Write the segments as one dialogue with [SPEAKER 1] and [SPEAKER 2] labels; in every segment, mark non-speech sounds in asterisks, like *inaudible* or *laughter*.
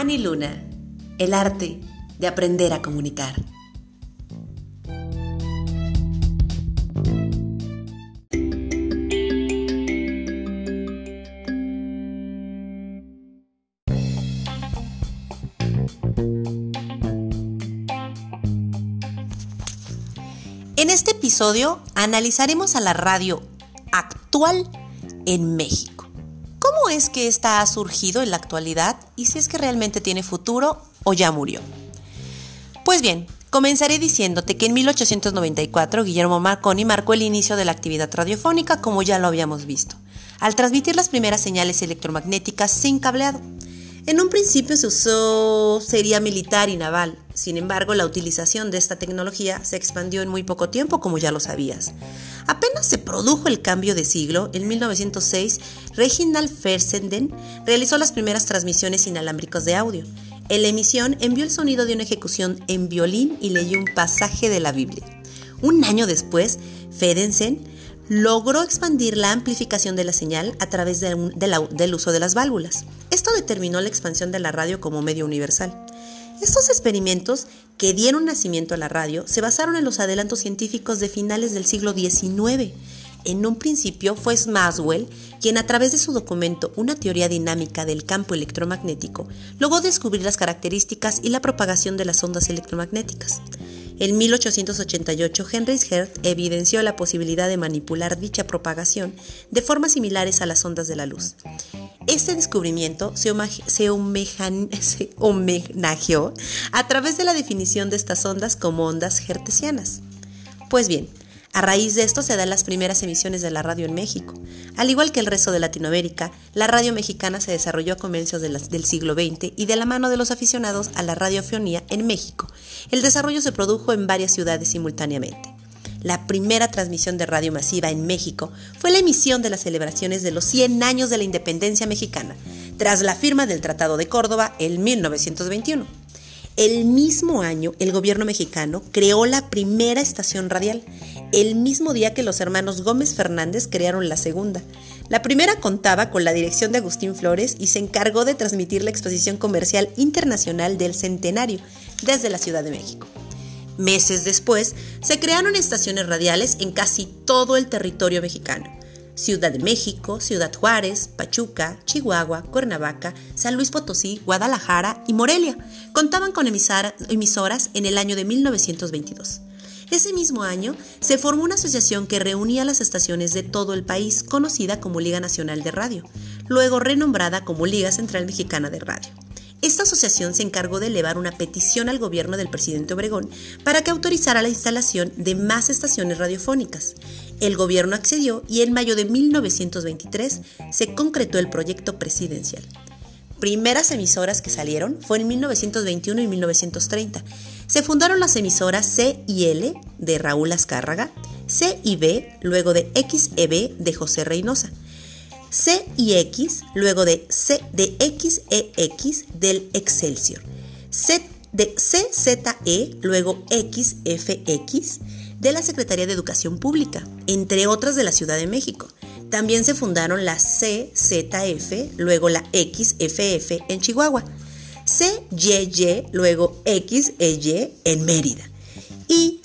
[SPEAKER 1] Annie Luna, el arte de aprender a comunicar. En este episodio analizaremos a la radio actual en México. ¿Cómo es que esta ha surgido en la actualidad y si es que realmente tiene futuro o ya murió? Pues bien, comenzaré diciéndote que en 1894 Guillermo Marconi marcó el inicio de la actividad radiofónica como ya lo habíamos visto, al transmitir las primeras señales electromagnéticas sin cableado. En un principio se usó sería militar y naval, sin embargo la utilización de esta tecnología se expandió en muy poco tiempo como ya lo sabías. Apenas se produjo el cambio de siglo, en 1906 Reginald Fersenden realizó las primeras transmisiones inalámbricas de audio. En la emisión envió el sonido de una ejecución en violín y leyó un pasaje de la Biblia. Un año después, Ferensen logró expandir la amplificación de la señal a través del uso de las válvulas. Esto determinó la expansión de la radio como medio universal. Estos experimentos que dieron nacimiento a la radio se basaron en los adelantos científicos de finales del siglo XIX. En un principio fue Maxwell quien a través de su documento Una teoría dinámica del campo electromagnético logró descubrir las características y la propagación de las ondas electromagnéticas. En 1888, Henry Hertz evidenció la posibilidad de manipular dicha propagación de formas similares a las ondas de la luz. Este descubrimiento se, *laughs* se, homenajeó a través de la definición de estas ondas como ondas hertzianas. Pues bien, a raíz de esto se dan las primeras emisiones de la radio en México. Al igual que el resto de Latinoamérica, la radio mexicana se desarrolló a comienzos del siglo XX y de la mano de los aficionados a la radiofonía en México. El desarrollo se produjo en varias ciudades simultáneamente. La primera transmisión de radio masiva en México fue la emisión de las celebraciones de los 100 años de la independencia mexicana, tras la firma del Tratado de Córdoba en 1921. El mismo año, el gobierno mexicano creó la primera estación radial, el mismo día que los hermanos Gómez Fernández crearon la segunda. La primera contaba con la dirección de Agustín Flores y se encargó de transmitir la exposición comercial internacional del Centenario desde la Ciudad de México. Meses después, se crearon estaciones radiales en casi todo el territorio mexicano. Ciudad de México, Ciudad Juárez, Pachuca, Chihuahua, Cuernavaca, San Luis Potosí, Guadalajara y Morelia contaban con emisoras en el año de 1922. Ese mismo año se formó una asociación que reunía las estaciones de todo el país, conocida como Liga Nacional de Radio, luego renombrada como Liga Central Mexicana de Radio. Esta asociación se encargó de elevar una petición al gobierno del presidente Obregón para que autorizara la instalación de más estaciones radiofónicas. El gobierno accedió y en mayo de 1923 se concretó el proyecto presidencial. Primeras emisoras que salieron fue en 1921 y 1930 se fundaron las emisoras C y L de Raúl Azcárraga, C y B, luego de X e B de José Reynosa, C y X, luego de C de X e X del Excelsior, C de CZE, luego XFX de la Secretaría de Educación Pública, entre otras de la Ciudad de México. También se fundaron la CZF, luego la XFF en Chihuahua. CYY, luego XEY en Mérida. Y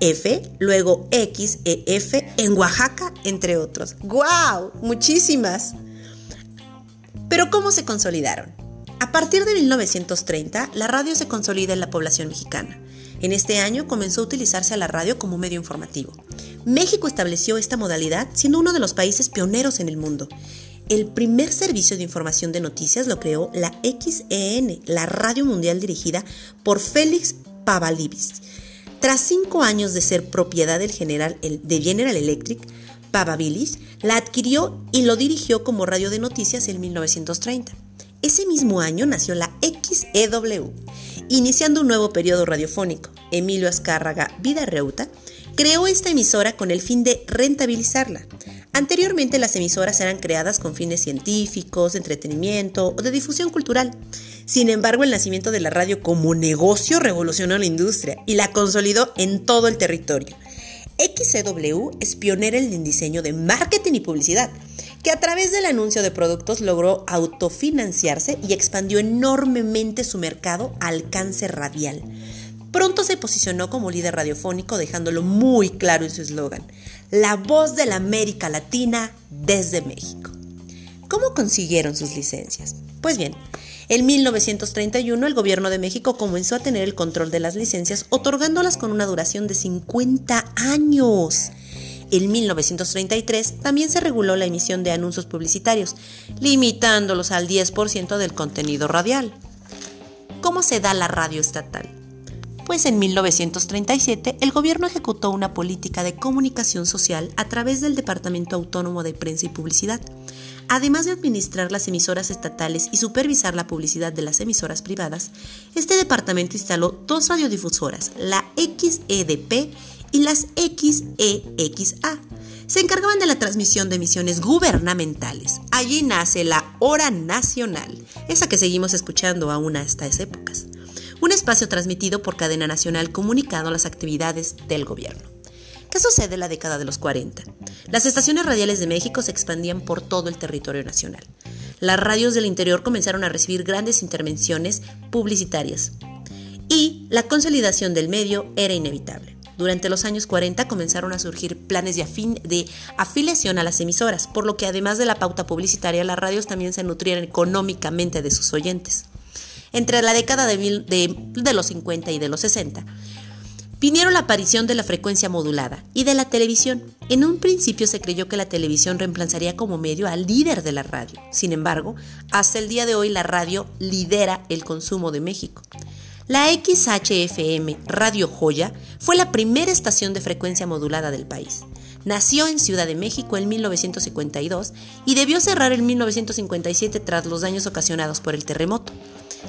[SPEAKER 1] CXF, luego XEF en Oaxaca, entre otros. ¡Guau! Muchísimas. Pero ¿cómo se consolidaron? A partir de 1930, la radio se consolida en la población mexicana. En este año comenzó a utilizarse a la radio como medio informativo. México estableció esta modalidad siendo uno de los países pioneros en el mundo el primer servicio de información de noticias lo creó la XEN, la radio mundial dirigida por Félix Pavalivis. Tras cinco años de ser propiedad del general, de General Electric, Pavalivis la adquirió y lo dirigió como radio de noticias en 1930. Ese mismo año nació la XEW, iniciando un nuevo periodo radiofónico. Emilio Azcárraga Reuta creó esta emisora con el fin de rentabilizarla. Anteriormente las emisoras eran creadas con fines científicos, de entretenimiento o de difusión cultural. Sin embargo, el nacimiento de la radio como negocio revolucionó la industria y la consolidó en todo el territorio. XCW es pionera en el diseño de marketing y publicidad, que a través del anuncio de productos logró autofinanciarse y expandió enormemente su mercado alcance radial. Pronto se posicionó como líder radiofónico dejándolo muy claro en su eslogan, la voz de la América Latina desde México. ¿Cómo consiguieron sus licencias? Pues bien, en 1931 el gobierno de México comenzó a tener el control de las licencias otorgándolas con una duración de 50 años. En 1933 también se reguló la emisión de anuncios publicitarios, limitándolos al 10% del contenido radial. ¿Cómo se da la radio estatal? Pues en 1937 el gobierno ejecutó una política de comunicación social a través del Departamento Autónomo de Prensa y Publicidad, Además de administrar las emisoras estatales y supervisar la publicidad de las emisoras privadas, este departamento instaló dos radiodifusoras, la XEDP y las XEXA. Se encargaban de la transmisión de emisiones gubernamentales. Allí nace la Hora Nacional, esa que seguimos escuchando aún hasta esas épocas. Un espacio transmitido por cadena nacional comunicado a las actividades del gobierno. ¿Qué sucede en la década de los 40? Las estaciones radiales de México se expandían por todo el territorio nacional. Las radios del interior comenzaron a recibir grandes intervenciones publicitarias y la consolidación del medio era inevitable. Durante los años 40 comenzaron a surgir planes de, afiliación a las emisoras, por lo que además de la pauta publicitaria, las radios también se nutrían económicamente de sus oyentes. Entre la década de los 50 y de los 60, Vinieron la aparición de la frecuencia modulada y de la televisión. En un principio se creyó que la televisión reemplazaría como medio al líder de la radio. Sin embargo, hasta el día de hoy la radio lidera el consumo de México. La XHFM Radio Joya fue la primera estación de frecuencia modulada del país. Nació en Ciudad de México en 1952 y debió cerrar en 1957 tras los daños ocasionados por el terremoto.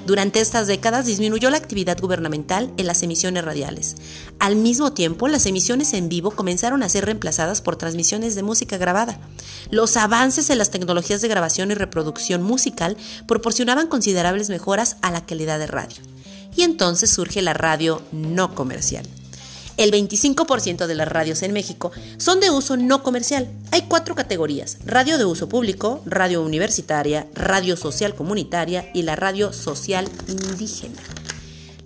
[SPEAKER 1] Durante estas décadas disminuyó la actividad gubernamental en las emisiones radiales. Al mismo tiempo, las emisiones en vivo comenzaron a ser reemplazadas por transmisiones de música grabada. Los avances en las tecnologías de grabación y reproducción musical proporcionaban considerables mejoras a la calidad de radio. Y entonces surge la radio no comercial. El 25% de las radios en México son de uso no comercial. Hay cuatro categorías, radio de uso público, radio universitaria, radio social comunitaria y la radio social indígena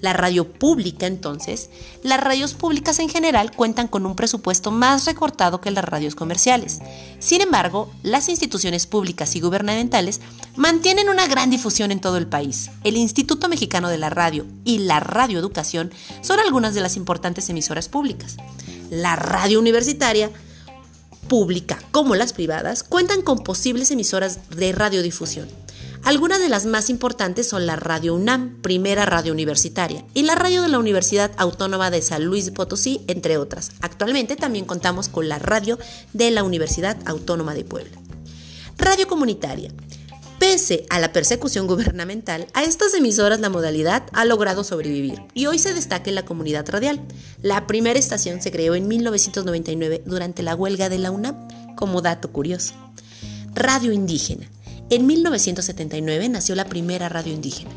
[SPEAKER 1] la radio pública entonces, las radios públicas en general cuentan con un presupuesto más recortado que las radios comerciales. Sin embargo, las instituciones públicas y gubernamentales mantienen una gran difusión en todo el país. El Instituto Mexicano de la Radio y la Radioeducación son algunas de las importantes emisoras públicas. La radio universitaria pública como las privadas cuentan con posibles emisoras de radiodifusión. Algunas de las más importantes son la Radio UNAM, primera radio universitaria, y la radio de la Universidad Autónoma de San Luis Potosí, entre otras. Actualmente también contamos con la radio de la Universidad Autónoma de Puebla. Radio comunitaria. Pese a la persecución gubernamental, a estas emisoras la modalidad ha logrado sobrevivir y hoy se destaca en la comunidad radial. La primera estación se creó en 1999 durante la huelga de la UNAM, como dato curioso. Radio indígena. En 1979 nació la primera radio indígena.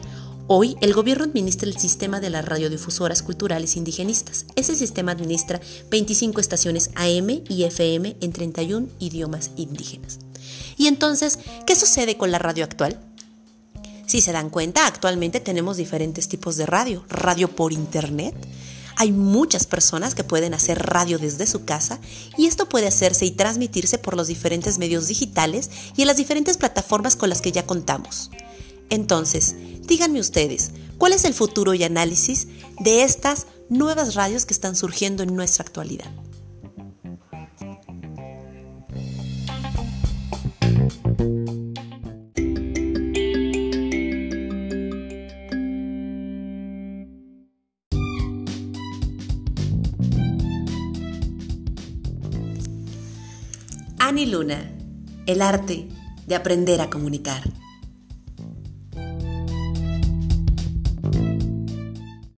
[SPEAKER 1] Hoy el gobierno administra el sistema de las radiodifusoras culturales indigenistas. Ese sistema administra 25 estaciones AM y FM en 31 idiomas indígenas. Y entonces, ¿qué sucede con la radio actual? Si se dan cuenta, actualmente tenemos diferentes tipos de radio. Radio por internet, hay muchas personas que pueden hacer radio desde su casa y esto puede hacerse y transmitirse por los diferentes medios digitales y en las diferentes plataformas con las que ya contamos. Entonces, díganme ustedes, ¿cuál es el futuro y análisis de estas nuevas radios que están surgiendo en nuestra actualidad? Ani Luna, el arte de aprender a comunicar.